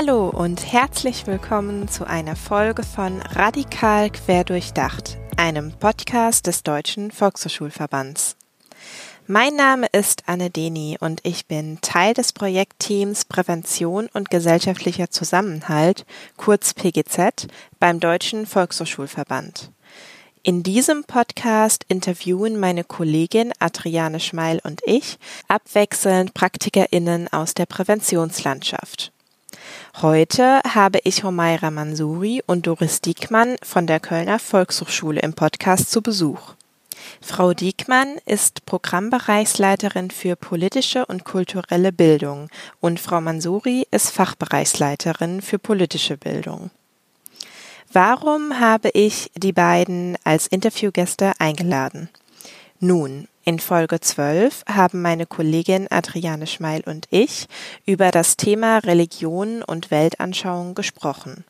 Hallo und herzlich willkommen zu einer Folge von Radikal Querdurchdacht, einem Podcast des Deutschen Volkshochschulverbands. Mein Name ist Anne Deni und ich bin Teil des Projektteams Prävention und gesellschaftlicher Zusammenhalt, kurz PGZ, beim Deutschen Volkshochschulverband. In diesem Podcast interviewen meine Kollegin Adriane Schmeil und ich abwechselnd PraktikerInnen aus der Präventionslandschaft. Heute habe ich Homaira Mansuri und Doris Diekmann von der Kölner Volkshochschule im Podcast zu Besuch. Frau Diekmann ist Programmbereichsleiterin für politische und kulturelle Bildung und Frau Mansuri ist Fachbereichsleiterin für politische Bildung. Warum habe ich die beiden als Interviewgäste eingeladen? Nun, in Folge 12 haben meine Kollegin Adriane Schmeil und ich über das Thema Religion und Weltanschauung gesprochen.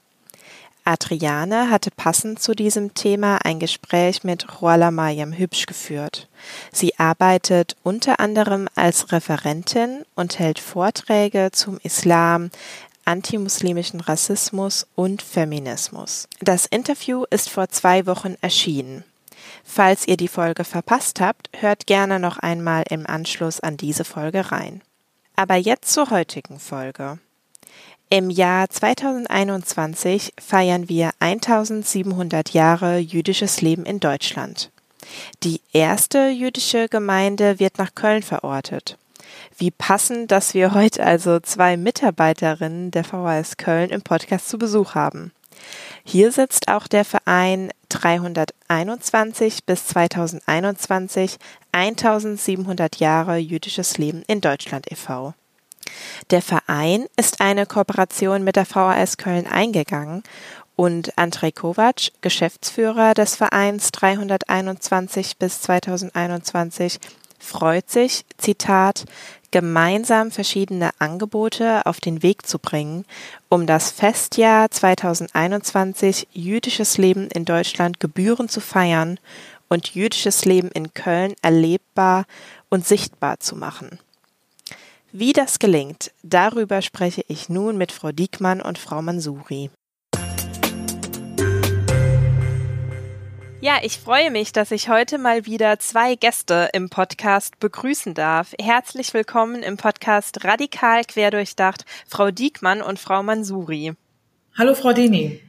Adriane hatte passend zu diesem Thema ein Gespräch mit Ruala Mayam Hübsch geführt. Sie arbeitet unter anderem als Referentin und hält Vorträge zum Islam, antimuslimischen Rassismus und Feminismus. Das Interview ist vor zwei Wochen erschienen. Falls ihr die Folge verpasst habt, hört gerne noch einmal im Anschluss an diese Folge rein. Aber jetzt zur heutigen Folge. Im Jahr 2021 feiern wir 1700 Jahre jüdisches Leben in Deutschland. Die erste jüdische Gemeinde wird nach Köln verortet. Wie passend, dass wir heute also zwei Mitarbeiterinnen der VHS Köln im Podcast zu Besuch haben. Hier sitzt auch der Verein 321 bis 2021 1700 Jahre jüdisches Leben in Deutschland e.V. Der Verein ist eine Kooperation mit der VHS Köln eingegangen und Andrei Kovac, Geschäftsführer des Vereins 321 bis 2021, freut sich, Zitat, gemeinsam verschiedene Angebote auf den Weg zu bringen, um das Festjahr 2021 jüdisches Leben in Deutschland gebührend zu feiern und jüdisches Leben in Köln erlebbar und sichtbar zu machen. Wie das gelingt, darüber spreche ich nun mit Frau Diekmann und Frau Mansuri. Ja, ich freue mich, dass ich heute mal wieder zwei Gäste im Podcast begrüßen darf. Herzlich willkommen im Podcast Radikal Querdurchdacht, Frau Diekmann und Frau Mansuri. Hallo, Frau Deni.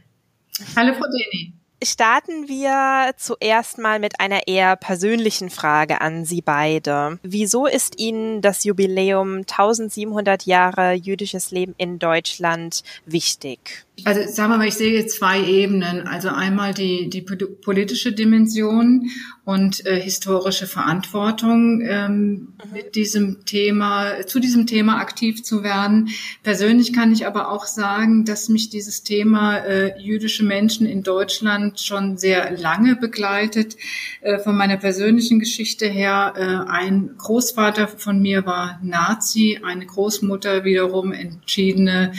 Hallo, Frau Deni. Starten wir zuerst mal mit einer eher persönlichen Frage an Sie beide. Wieso ist Ihnen das Jubiläum 1700 Jahre jüdisches Leben in Deutschland wichtig? Also sagen wir mal, ich sehe zwei Ebenen. Also einmal die, die politische Dimension und äh, historische Verantwortung, ähm, mhm. mit diesem Thema, zu diesem Thema aktiv zu werden. Persönlich kann ich aber auch sagen, dass mich dieses Thema äh, jüdische Menschen in Deutschland schon sehr lange begleitet. Äh, von meiner persönlichen Geschichte her, äh, ein Großvater von mir war Nazi, eine Großmutter wiederum entschiedene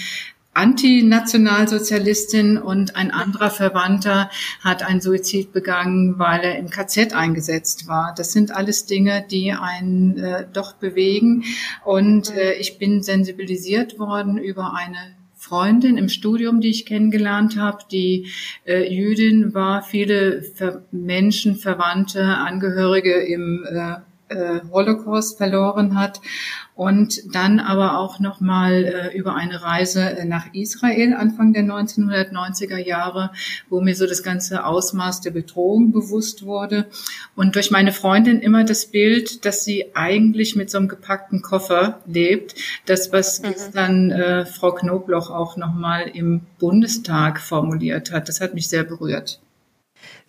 Antinationalsozialistin und ein anderer Verwandter hat einen Suizid begangen, weil er im KZ eingesetzt war. Das sind alles Dinge, die einen äh, doch bewegen. Und äh, ich bin sensibilisiert worden über eine Freundin im Studium, die ich kennengelernt habe, die äh, Jüdin war, viele Ver Menschen, Verwandte, Angehörige im äh, äh, Holocaust verloren hat und dann aber auch noch mal äh, über eine Reise äh, nach Israel Anfang der 1990er Jahre, wo mir so das ganze Ausmaß der Bedrohung bewusst wurde und durch meine Freundin immer das Bild, dass sie eigentlich mit so einem gepackten Koffer lebt, das was mhm. gestern äh, Frau Knobloch auch noch mal im Bundestag formuliert hat, das hat mich sehr berührt.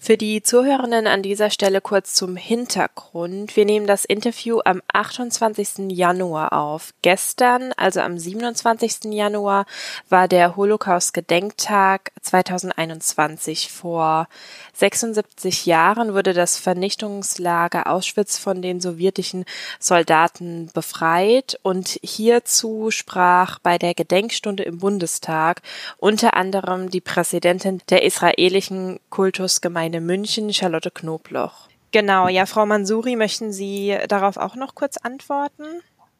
Für die Zuhörenden an dieser Stelle kurz zum Hintergrund. Wir nehmen das Interview am 28. Januar auf. Gestern, also am 27. Januar, war der Holocaust-Gedenktag 2021. Vor 76 Jahren wurde das Vernichtungslager Auschwitz von den sowjetischen Soldaten befreit und hierzu sprach bei der Gedenkstunde im Bundestag unter anderem die Präsidentin der israelischen Kultusgemeinde Gemeinde München, Charlotte Knobloch. Genau, ja, Frau Mansuri, möchten Sie darauf auch noch kurz antworten?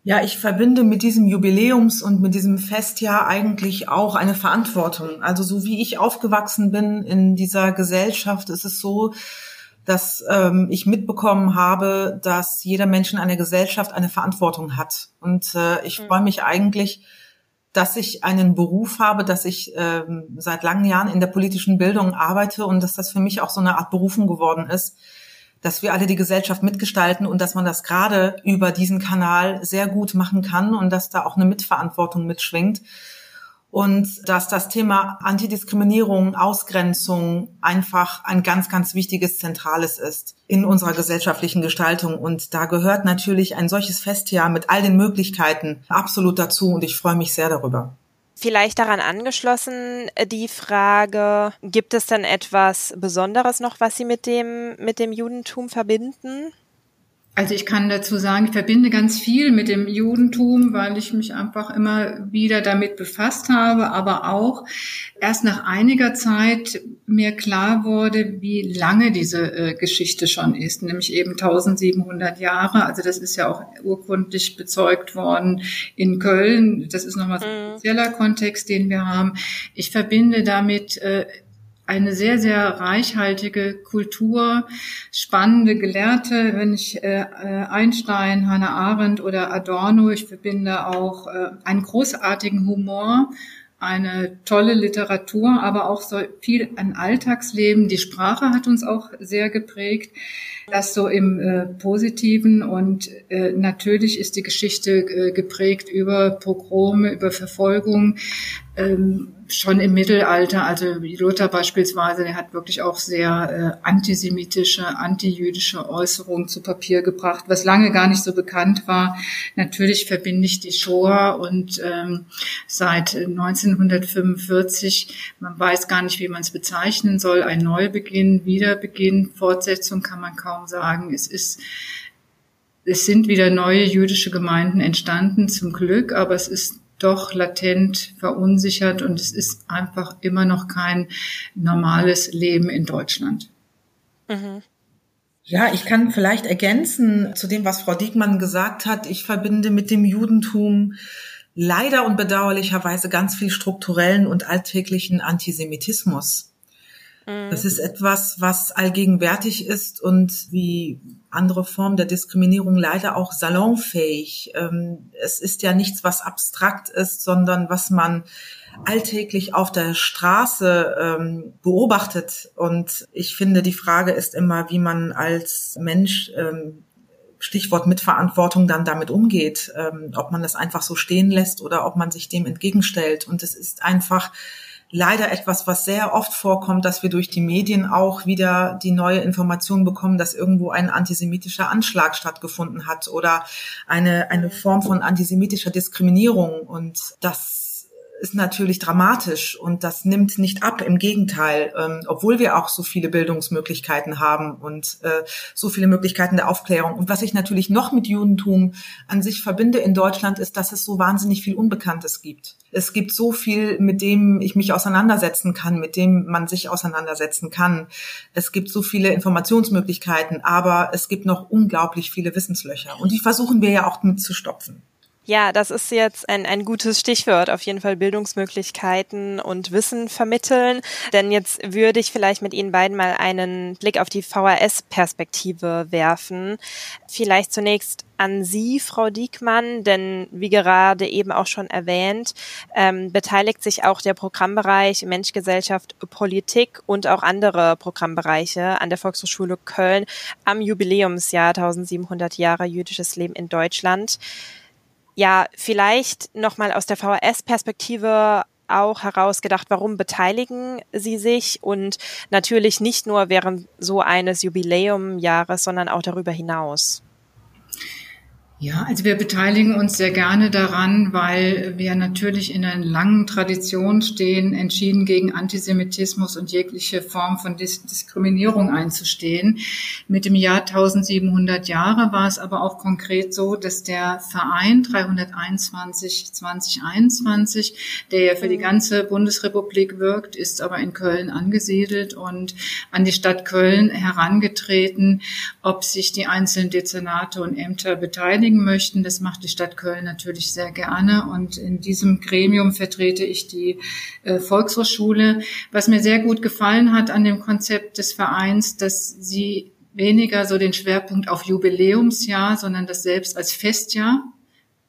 Ja, ich verbinde mit diesem Jubiläums- und mit diesem Festjahr eigentlich auch eine Verantwortung. Also so wie ich aufgewachsen bin in dieser Gesellschaft, ist es so, dass ähm, ich mitbekommen habe, dass jeder Mensch in einer Gesellschaft eine Verantwortung hat. Und äh, ich mhm. freue mich eigentlich, dass ich einen Beruf habe, dass ich ähm, seit langen Jahren in der politischen Bildung arbeite und dass das für mich auch so eine Art Berufung geworden ist, dass wir alle die Gesellschaft mitgestalten und dass man das gerade über diesen Kanal sehr gut machen kann und dass da auch eine Mitverantwortung mitschwingt und dass das Thema Antidiskriminierung, Ausgrenzung einfach ein ganz, ganz wichtiges, zentrales ist in unserer gesellschaftlichen Gestaltung. Und da gehört natürlich ein solches Festjahr mit all den Möglichkeiten absolut dazu und ich freue mich sehr darüber. Vielleicht daran angeschlossen die Frage, gibt es denn etwas Besonderes noch, was Sie mit dem, mit dem Judentum verbinden? Also ich kann dazu sagen, ich verbinde ganz viel mit dem Judentum, weil ich mich einfach immer wieder damit befasst habe, aber auch erst nach einiger Zeit mir klar wurde, wie lange diese äh, Geschichte schon ist, nämlich eben 1700 Jahre. Also das ist ja auch urkundlich bezeugt worden in Köln. Das ist nochmal so ein mhm. spezieller Kontext, den wir haben. Ich verbinde damit äh, eine sehr, sehr reichhaltige Kultur, spannende Gelehrte, wenn ich äh, äh, Einstein, Hannah Arendt oder Adorno, ich verbinde auch äh, einen großartigen Humor, eine tolle Literatur, aber auch so viel ein Alltagsleben. Die Sprache hat uns auch sehr geprägt. Das so im äh, Positiven und äh, natürlich ist die Geschichte äh, geprägt über Pogrome, über Verfolgung. Ähm, schon im Mittelalter, also Luther beispielsweise, der hat wirklich auch sehr äh, antisemitische, antijüdische Äußerungen zu Papier gebracht, was lange gar nicht so bekannt war. Natürlich verbinde ich die Shoah und ähm, seit 1945, man weiß gar nicht, wie man es bezeichnen soll, ein Neubeginn, Wiederbeginn, Fortsetzung kann man kaum sagen. Es ist es sind wieder neue jüdische Gemeinden entstanden, zum Glück, aber es ist doch latent verunsichert und es ist einfach immer noch kein normales Leben in Deutschland. Mhm. Ja, ich kann vielleicht ergänzen zu dem, was Frau Diekmann gesagt hat. Ich verbinde mit dem Judentum leider und bedauerlicherweise ganz viel strukturellen und alltäglichen Antisemitismus. Das ist etwas, was allgegenwärtig ist und wie andere Formen der Diskriminierung leider auch salonfähig. Ähm, es ist ja nichts, was abstrakt ist, sondern was man alltäglich auf der Straße ähm, beobachtet. Und ich finde, die Frage ist immer, wie man als Mensch ähm, Stichwort Mitverantwortung dann damit umgeht, ob man das einfach so stehen lässt oder ob man sich dem entgegenstellt. Und es ist einfach leider etwas, was sehr oft vorkommt, dass wir durch die Medien auch wieder die neue Information bekommen, dass irgendwo ein antisemitischer Anschlag stattgefunden hat oder eine, eine Form von antisemitischer Diskriminierung. Und das ist natürlich dramatisch und das nimmt nicht ab. Im Gegenteil, ähm, obwohl wir auch so viele Bildungsmöglichkeiten haben und äh, so viele Möglichkeiten der Aufklärung. Und was ich natürlich noch mit Judentum an sich verbinde in Deutschland, ist, dass es so wahnsinnig viel Unbekanntes gibt. Es gibt so viel, mit dem ich mich auseinandersetzen kann, mit dem man sich auseinandersetzen kann. Es gibt so viele Informationsmöglichkeiten, aber es gibt noch unglaublich viele Wissenslöcher. Und die versuchen wir ja auch mit zu stopfen. Ja, das ist jetzt ein, ein gutes Stichwort. Auf jeden Fall Bildungsmöglichkeiten und Wissen vermitteln. Denn jetzt würde ich vielleicht mit Ihnen beiden mal einen Blick auf die VHS-Perspektive werfen. Vielleicht zunächst an Sie, Frau Diekmann, denn wie gerade eben auch schon erwähnt, ähm, beteiligt sich auch der Programmbereich Mensch, Gesellschaft, Politik und auch andere Programmbereiche an der Volkshochschule Köln am Jubiläumsjahr 1700 Jahre jüdisches Leben in Deutschland ja, vielleicht nochmal aus der VHS-Perspektive auch herausgedacht, warum beteiligen Sie sich und natürlich nicht nur während so eines Jubiläumjahres, sondern auch darüber hinaus. Ja, also wir beteiligen uns sehr gerne daran, weil wir natürlich in einer langen Tradition stehen, entschieden gegen Antisemitismus und jegliche Form von Dis Diskriminierung einzustehen. Mit dem Jahr 1700 Jahre war es aber auch konkret so, dass der Verein 321 2021, der ja für die mhm. ganze Bundesrepublik wirkt, ist aber in Köln angesiedelt und an die Stadt Köln herangetreten, ob sich die einzelnen Dezernate und Ämter beteiligen beteiligen möchten. Das macht die Stadt Köln natürlich sehr gerne. Und in diesem Gremium vertrete ich die äh, Volkshochschule. Was mir sehr gut gefallen hat an dem Konzept des Vereins, dass sie weniger so den Schwerpunkt auf Jubiläumsjahr, sondern das selbst als Festjahr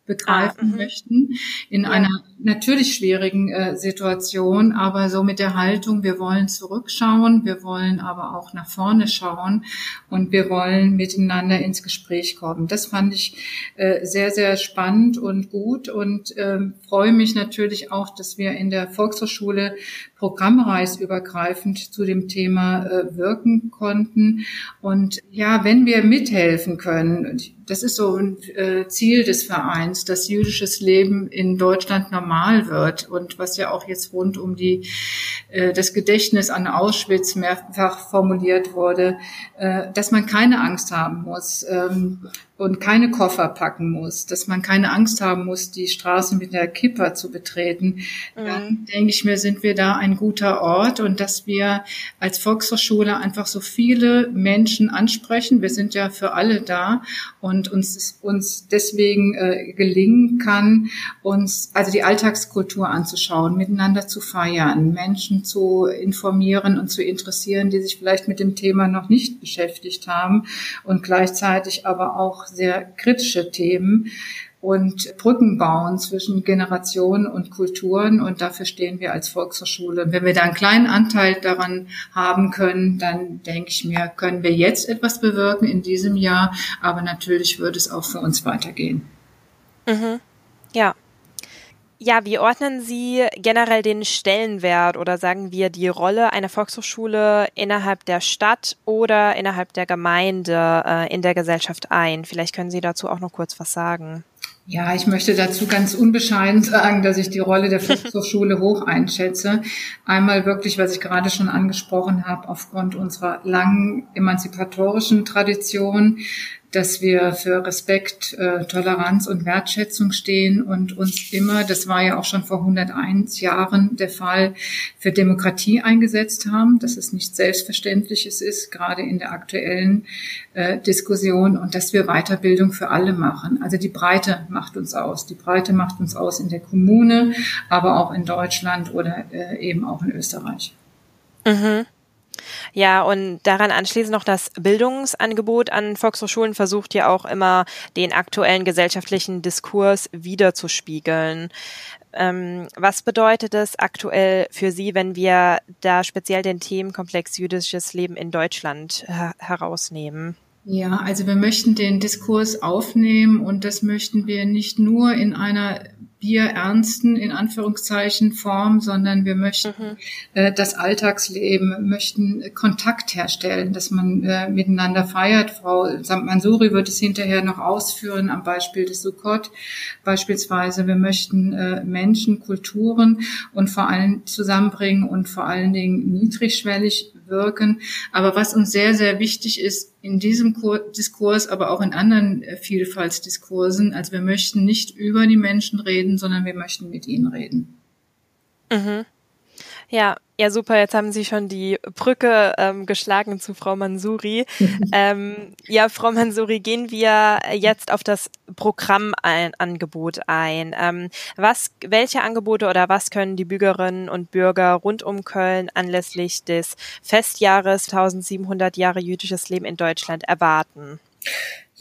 begreifen ah, mhm. möchten in ja. einer natürlich schwierigen äh, Situation, aber so mit der Haltung, wir wollen zurückschauen, wir wollen aber auch nach vorne schauen und wir wollen miteinander ins Gespräch kommen. Das fand ich äh, sehr, sehr spannend und gut und äh, freue mich natürlich auch, dass wir in der Volkshochschule programmreisübergreifend zu dem Thema äh, wirken konnten. Und ja, wenn wir mithelfen können, das ist so ein äh, Ziel des Vereins, dass jüdisches Leben in Deutschland normal wird und was ja auch jetzt rund um die äh, das Gedächtnis an Auschwitz mehrfach formuliert wurde, äh, dass man keine Angst haben muss ähm, und keine Koffer packen muss, dass man keine Angst haben muss, die Straße mit der Kipper zu betreten, mhm. dann denke ich mir, sind wir da ein guter Ort und dass wir als Volkshochschule einfach so viele Menschen ansprechen. Wir sind ja für alle da und uns uns deswegen äh, gelingen kann, uns also die Alltagskultur anzuschauen, miteinander zu feiern, Menschen zu informieren und zu interessieren, die sich vielleicht mit dem Thema noch nicht beschäftigt haben und gleichzeitig aber auch sehr kritische Themen und Brücken bauen zwischen Generationen und Kulturen. Und dafür stehen wir als Volkshochschule. Und wenn wir da einen kleinen Anteil daran haben können, dann denke ich mir, können wir jetzt etwas bewirken in diesem Jahr. Aber natürlich würde es auch für uns weitergehen. Mhm. Ja. Ja, wie ordnen Sie generell den Stellenwert oder sagen wir die Rolle einer Volkshochschule innerhalb der Stadt oder innerhalb der Gemeinde äh, in der Gesellschaft ein? Vielleicht können Sie dazu auch noch kurz was sagen. Ja, ich möchte dazu ganz unbescheiden sagen, dass ich die Rolle der Volkshochschule hoch einschätze. Einmal wirklich, was ich gerade schon angesprochen habe, aufgrund unserer langen emanzipatorischen Tradition, dass wir für Respekt, äh, Toleranz und Wertschätzung stehen und uns immer, das war ja auch schon vor 101 Jahren der Fall, für Demokratie eingesetzt haben, dass es nicht selbstverständliches ist, gerade in der aktuellen äh, Diskussion und dass wir Weiterbildung für alle machen. Also die Breite macht uns aus. Die Breite macht uns aus in der Kommune, aber auch in Deutschland oder äh, eben auch in Österreich. Mhm. Ja, und daran anschließend noch das Bildungsangebot an Volkshochschulen versucht ja auch immer den aktuellen gesellschaftlichen Diskurs wiederzuspiegeln. Ähm, was bedeutet es aktuell für Sie, wenn wir da speziell den Themenkomplex jüdisches Leben in Deutschland her herausnehmen? Ja, also wir möchten den Diskurs aufnehmen und das möchten wir nicht nur in einer bierernsten, in Anführungszeichen, Form, sondern wir möchten mhm. äh, das Alltagsleben, möchten Kontakt herstellen, dass man äh, miteinander feiert. Frau Mansuri wird es hinterher noch ausführen am Beispiel des Sukkot beispielsweise. Wir möchten äh, Menschen, Kulturen und vor allem zusammenbringen und vor allen Dingen niedrigschwellig wirken. Aber was uns sehr, sehr wichtig ist in diesem Diskurs, aber auch in anderen äh, Vielfaltsdiskursen, also wir möchten nicht über die Menschen reden, sondern wir möchten mit ihnen reden. Mhm. Ja, ja, super. Jetzt haben Sie schon die Brücke ähm, geschlagen zu Frau Mansuri. ähm, ja, Frau Mansuri, gehen wir jetzt auf das Programmangebot ein. Ähm, was, welche Angebote oder was können die Bürgerinnen und Bürger rund um Köln anlässlich des Festjahres 1700 Jahre jüdisches Leben in Deutschland erwarten?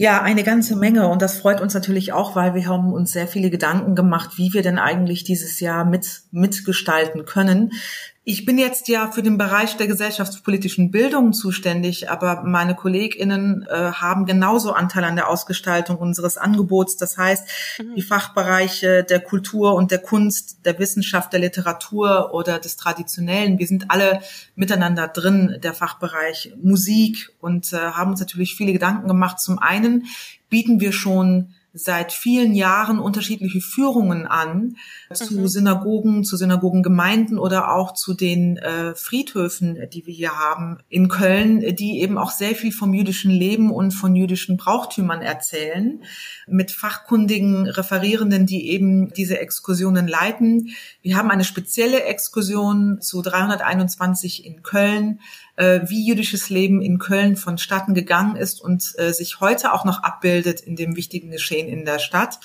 Ja, eine ganze Menge. Und das freut uns natürlich auch, weil wir haben uns sehr viele Gedanken gemacht, wie wir denn eigentlich dieses Jahr mit, mitgestalten können. Ich bin jetzt ja für den Bereich der gesellschaftspolitischen Bildung zuständig, aber meine KollegInnen äh, haben genauso Anteil an der Ausgestaltung unseres Angebots. Das heißt, mhm. die Fachbereiche der Kultur und der Kunst, der Wissenschaft, der Literatur oder des Traditionellen, wir sind alle miteinander drin, der Fachbereich Musik und äh, haben uns natürlich viele Gedanken gemacht. Zum einen bieten wir schon seit vielen Jahren unterschiedliche Führungen an zu mhm. Synagogen, zu Synagogengemeinden oder auch zu den äh, Friedhöfen, die wir hier haben in Köln, die eben auch sehr viel vom jüdischen Leben und von jüdischen Brauchtümern erzählen, mit fachkundigen Referierenden, die eben diese Exkursionen leiten. Wir haben eine spezielle Exkursion zu 321 in Köln äh, wie jüdisches Leben in Köln vonstatten gegangen ist und äh, sich heute auch noch abbildet in dem wichtigen Geschehen in der Stadt.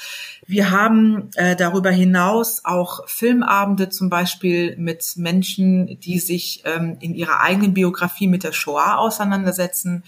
Wir haben äh, darüber hinaus auch Filmabende zum Beispiel mit Menschen, die sich ähm, in ihrer eigenen Biografie mit der Shoah auseinandersetzen.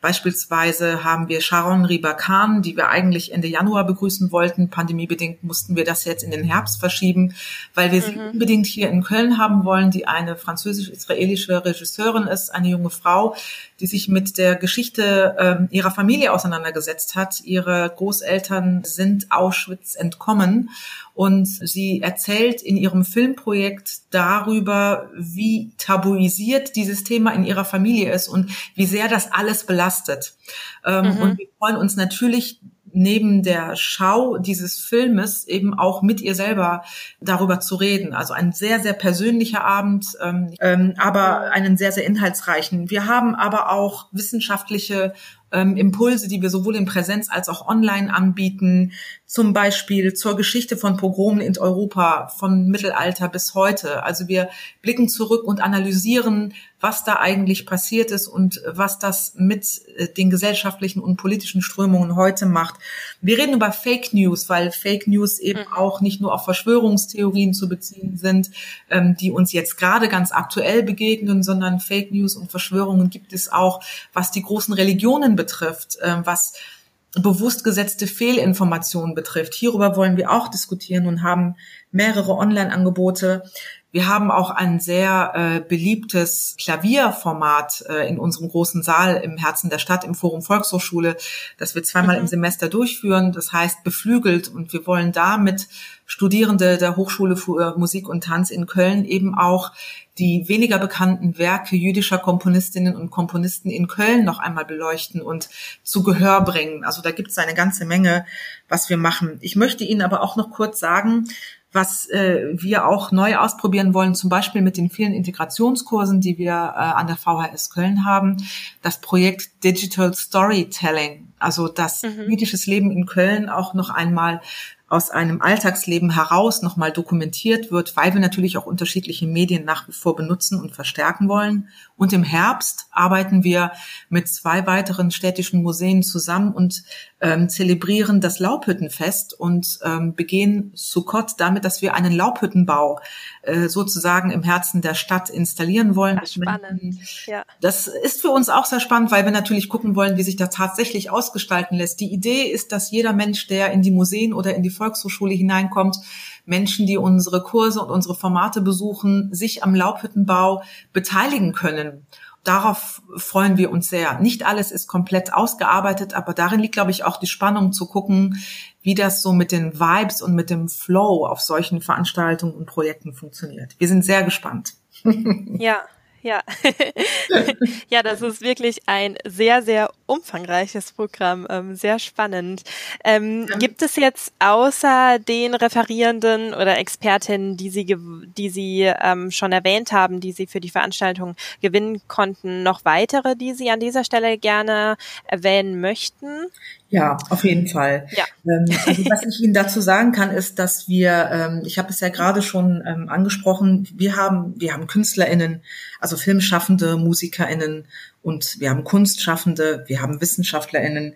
Beispielsweise haben wir Sharon Ribakan, die wir eigentlich Ende Januar begrüßen wollten. Pandemiebedingt mussten wir das jetzt in den Herbst verschieben, weil wir mhm. sie unbedingt hier in Köln haben wollen, die eine französisch-israelische Regisseurin ist, eine junge Frau, die sich mit der Geschichte ähm, ihrer Familie auseinandergesetzt hat. Ihre Großeltern sind Auschwitz entkommen und sie erzählt in ihrem Filmprojekt darüber, wie tabuisiert dieses Thema in ihrer Familie ist und wie sehr das alles belastet. Ähm, mhm. Und wir freuen uns natürlich neben der Schau dieses Filmes eben auch mit ihr selber darüber zu reden. Also ein sehr, sehr persönlicher Abend, ähm, ähm, aber einen sehr, sehr inhaltsreichen. Wir haben aber auch wissenschaftliche ähm, Impulse, die wir sowohl in Präsenz als auch online anbieten, zum Beispiel zur Geschichte von Pogromen in Europa, vom Mittelalter bis heute. Also wir blicken zurück und analysieren, was da eigentlich passiert ist und was das mit äh, den gesellschaftlichen und politischen Strömungen heute macht. Wir reden über Fake News, weil Fake News eben mhm. auch nicht nur auf Verschwörungstheorien zu beziehen sind, ähm, die uns jetzt gerade ganz aktuell begegnen, sondern Fake News und Verschwörungen gibt es auch, was die großen Religionen betrifft, ähm, was bewusst gesetzte Fehlinformationen betrifft. Hierüber wollen wir auch diskutieren und haben mehrere Online-Angebote. Wir haben auch ein sehr äh, beliebtes Klavierformat äh, in unserem großen Saal im Herzen der Stadt im Forum Volkshochschule, das wir zweimal mhm. im Semester durchführen. Das heißt beflügelt und wir wollen damit Studierende der Hochschule für Musik und Tanz in Köln eben auch die weniger bekannten Werke jüdischer Komponistinnen und Komponisten in Köln noch einmal beleuchten und zu Gehör bringen. Also da gibt es eine ganze Menge, was wir machen. Ich möchte Ihnen aber auch noch kurz sagen, was äh, wir auch neu ausprobieren wollen, zum Beispiel mit den vielen Integrationskursen, die wir äh, an der VHS Köln haben, das Projekt Digital Storytelling, also das mhm. jüdisches Leben in Köln auch noch einmal aus einem Alltagsleben heraus nochmal dokumentiert wird, weil wir natürlich auch unterschiedliche Medien nach wie vor benutzen und verstärken wollen. Und im Herbst arbeiten wir mit zwei weiteren städtischen Museen zusammen und ähm, zelebrieren das Laubhüttenfest und ähm, begehen Sukkot damit, dass wir einen Laubhüttenbau äh, sozusagen im Herzen der Stadt installieren wollen. Ach, spannend. Ja. Das ist für uns auch sehr spannend, weil wir natürlich gucken wollen, wie sich das tatsächlich ausgestalten lässt. Die Idee ist, dass jeder Mensch, der in die Museen oder in die Volkshochschule hineinkommt, Menschen, die unsere Kurse und unsere Formate besuchen, sich am Laubhüttenbau beteiligen können darauf freuen wir uns sehr. Nicht alles ist komplett ausgearbeitet, aber darin liegt, glaube ich, auch die Spannung zu gucken, wie das so mit den Vibes und mit dem Flow auf solchen Veranstaltungen und Projekten funktioniert. Wir sind sehr gespannt. Ja, ja. ja, das ist wirklich ein sehr, sehr umfangreiches Programm, ähm, sehr spannend. Ähm, ja. Gibt es jetzt außer den Referierenden oder Expertinnen, die Sie, die Sie ähm, schon erwähnt haben, die Sie für die Veranstaltung gewinnen konnten, noch weitere, die Sie an dieser Stelle gerne erwähnen möchten? Ja, auf jeden Fall. Ja. Ähm, also was ich Ihnen dazu sagen kann, ist, dass wir, ähm, ich habe es ja gerade schon ähm, angesprochen, wir haben, wir haben KünstlerInnen, also Filmschaffende, MusikerInnen und wir haben Kunstschaffende, wir haben WissenschaftlerInnen,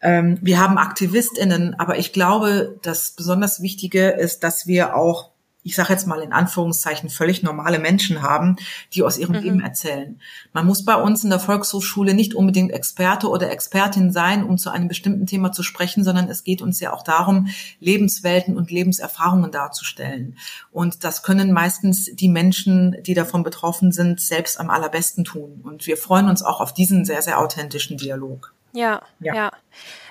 wir haben AktivistInnen, aber ich glaube, das besonders Wichtige ist, dass wir auch ich sage jetzt mal in Anführungszeichen, völlig normale Menschen haben, die aus ihrem mhm. Leben erzählen. Man muss bei uns in der Volkshochschule nicht unbedingt Experte oder Expertin sein, um zu einem bestimmten Thema zu sprechen, sondern es geht uns ja auch darum, Lebenswelten und Lebenserfahrungen darzustellen. Und das können meistens die Menschen, die davon betroffen sind, selbst am allerbesten tun. Und wir freuen uns auch auf diesen sehr, sehr authentischen Dialog. Ja, ja. ja.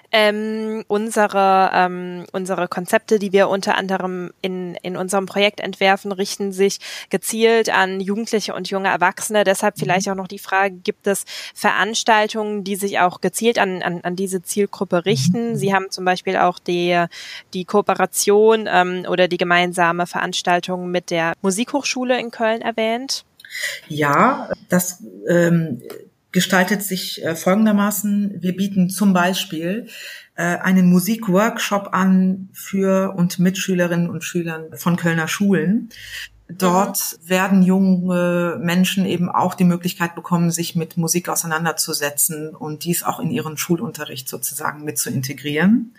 Ähm, unsere, ähm, unsere Konzepte, die wir unter anderem in, in unserem Projekt entwerfen, richten sich gezielt an Jugendliche und junge Erwachsene. Deshalb mhm. vielleicht auch noch die Frage, gibt es Veranstaltungen, die sich auch gezielt an, an, an diese Zielgruppe richten? Mhm. Sie haben zum Beispiel auch die, die Kooperation ähm, oder die gemeinsame Veranstaltung mit der Musikhochschule in Köln erwähnt. Ja, das ähm, gestaltet sich äh, folgendermaßen. Wir bieten zum Beispiel äh, einen Musikworkshop an für und mit Schülerinnen und Schülern von Kölner Schulen. Dort mhm. werden junge Menschen eben auch die Möglichkeit bekommen, sich mit Musik auseinanderzusetzen und dies auch in ihren Schulunterricht sozusagen mit zu integrieren.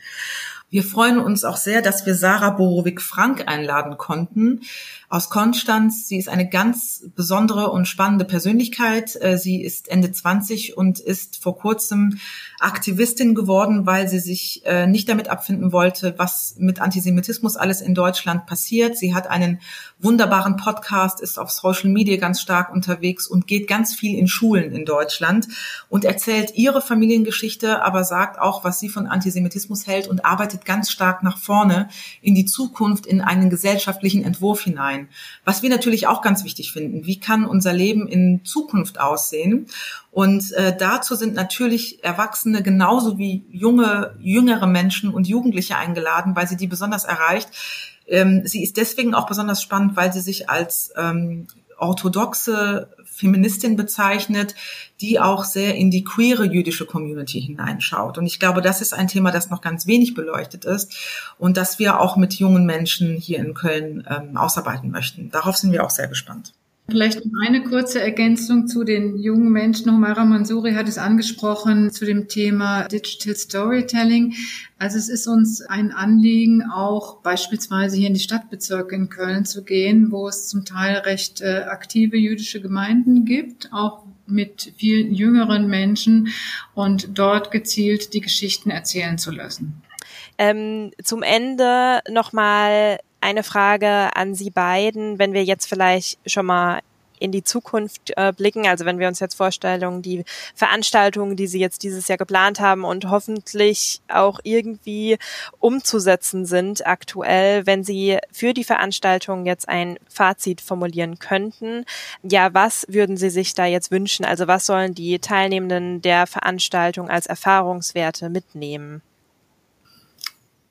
Wir freuen uns auch sehr, dass wir Sarah Borowik-Frank einladen konnten aus Konstanz. Sie ist eine ganz besondere und spannende Persönlichkeit. Äh, sie ist Ende 20 und ist vor kurzem Aktivistin geworden, weil sie sich äh, nicht damit abfinden wollte, was mit Antisemitismus alles in Deutschland passiert. Sie hat einen wunderbaren Podcast, ist auf Social Media ganz stark unterwegs und geht ganz viel in Schulen in Deutschland und erzählt ihre Familiengeschichte, aber sagt auch, was sie von Antisemitismus hält und arbeitet ganz stark nach vorne in die Zukunft, in einen gesellschaftlichen Entwurf hinein. Was wir natürlich auch ganz wichtig finden. Wie kann unser Leben in Zukunft aussehen? Und äh, dazu sind natürlich Erwachsene genauso wie junge, jüngere Menschen und Jugendliche eingeladen, weil sie die besonders erreicht. Ähm, sie ist deswegen auch besonders spannend, weil sie sich als ähm, orthodoxe Feministin bezeichnet, die auch sehr in die queere jüdische Community hineinschaut. Und ich glaube, das ist ein Thema, das noch ganz wenig beleuchtet ist und das wir auch mit jungen Menschen hier in Köln ähm, ausarbeiten möchten. Darauf sind wir auch sehr gespannt. Vielleicht eine kurze Ergänzung zu den jungen Menschen. Humaira Mansouri hat es angesprochen zu dem Thema Digital Storytelling. Also es ist uns ein Anliegen, auch beispielsweise hier in die Stadtbezirke in Köln zu gehen, wo es zum Teil recht äh, aktive jüdische Gemeinden gibt, auch mit vielen jüngeren Menschen und dort gezielt die Geschichten erzählen zu lassen. Ähm, zum Ende nochmal eine Frage an Sie beiden, wenn wir jetzt vielleicht schon mal in die Zukunft äh, blicken, also wenn wir uns jetzt vorstellen, die Veranstaltungen, die Sie jetzt dieses Jahr geplant haben und hoffentlich auch irgendwie umzusetzen sind aktuell, wenn Sie für die Veranstaltung jetzt ein Fazit formulieren könnten, ja, was würden Sie sich da jetzt wünschen? Also was sollen die Teilnehmenden der Veranstaltung als Erfahrungswerte mitnehmen?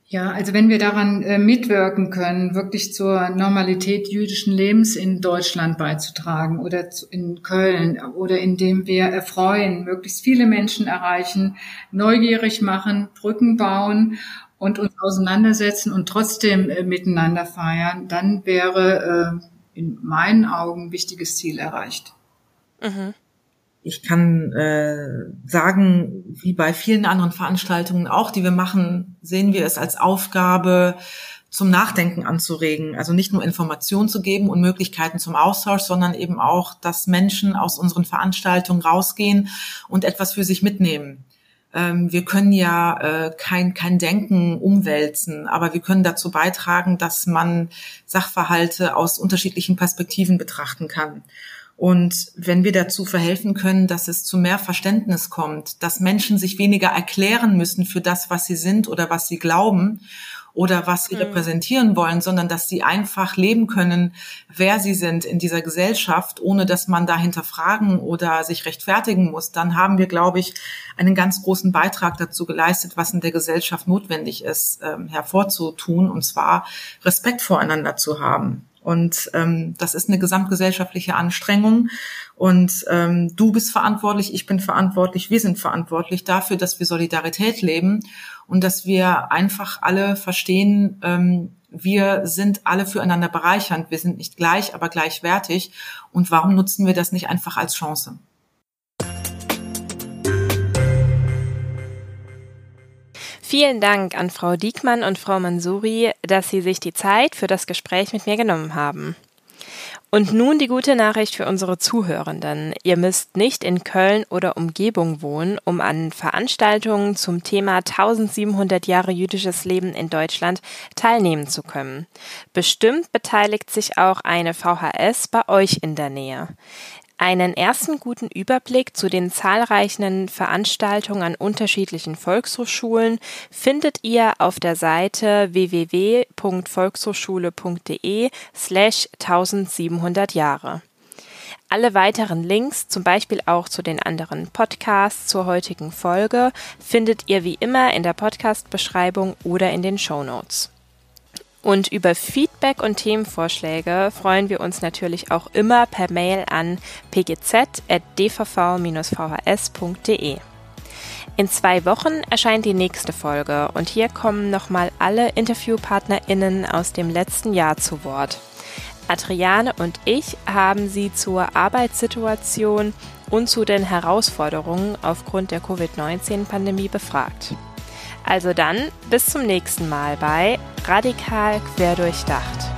Ja, also wenn wir daran äh, mitwirken können, wirklich zur Normalität jüdischen Lebens in Deutschland beizutragen oder in Köln oder indem wir erfreuen, möglichst viele Menschen erreichen, neugierig machen, Brücken bauen und uns auseinandersetzen und trotzdem äh, miteinander feiern, dann wäre äh, in meinen Augen ein wichtiges Ziel erreicht. Mhm. Ich kann äh, sagen, wie bei vielen anderen Veranstaltungen auch, die wir machen, sehen wir es als Aufgabe, zum Nachdenken anzuregen. Also nicht nur Informationen zu geben und Möglichkeiten zum Austausch, sondern eben auch, dass Menschen aus unseren Veranstaltungen rausgehen und etwas für sich mitnehmen. Ähm, wir können ja äh, kein, kein Denken umwälzen, aber wir können dazu beitragen, dass man Sachverhalte aus unterschiedlichen Perspektiven betrachten kann. Und wenn wir dazu verhelfen können, dass es zu mehr Verständnis kommt, dass Menschen sich weniger erklären müssen für das, was sie sind oder was sie glauben oder was sie mhm. repräsentieren wollen, sondern dass sie einfach leben können, wer sie sind in dieser Gesellschaft, ohne dass man dahinter fragen oder sich rechtfertigen muss, dann haben wir, glaube ich, einen ganz großen Beitrag dazu geleistet, was in der Gesellschaft notwendig ist, ähm, hervorzutun, und zwar Respekt voreinander zu haben. Und ähm, das ist eine gesamtgesellschaftliche Anstrengung. Und ähm, du bist verantwortlich, ich bin verantwortlich, wir sind verantwortlich dafür, dass wir Solidarität leben und dass wir einfach alle verstehen, ähm, wir sind alle füreinander bereichernd. Wir sind nicht gleich, aber gleichwertig. Und warum nutzen wir das nicht einfach als Chance? Vielen Dank an Frau Diekmann und Frau Mansuri, dass Sie sich die Zeit für das Gespräch mit mir genommen haben. Und nun die gute Nachricht für unsere Zuhörenden. Ihr müsst nicht in Köln oder Umgebung wohnen, um an Veranstaltungen zum Thema 1700 Jahre jüdisches Leben in Deutschland teilnehmen zu können. Bestimmt beteiligt sich auch eine VHS bei euch in der Nähe. Einen ersten guten Überblick zu den zahlreichen Veranstaltungen an unterschiedlichen Volkshochschulen findet ihr auf der Seite www.volkshochschule.de slash 1700 Jahre. Alle weiteren Links, zum Beispiel auch zu den anderen Podcasts zur heutigen Folge, findet ihr wie immer in der Podcast-Beschreibung oder in den Show Notes. Und über Feedback und Themenvorschläge freuen wir uns natürlich auch immer per Mail an pgz.dvv-vhs.de. In zwei Wochen erscheint die nächste Folge und hier kommen nochmal alle InterviewpartnerInnen aus dem letzten Jahr zu Wort. Adriane und ich haben sie zur Arbeitssituation und zu den Herausforderungen aufgrund der Covid-19-Pandemie befragt. Also dann bis zum nächsten Mal bei Radikal Querdurchdacht.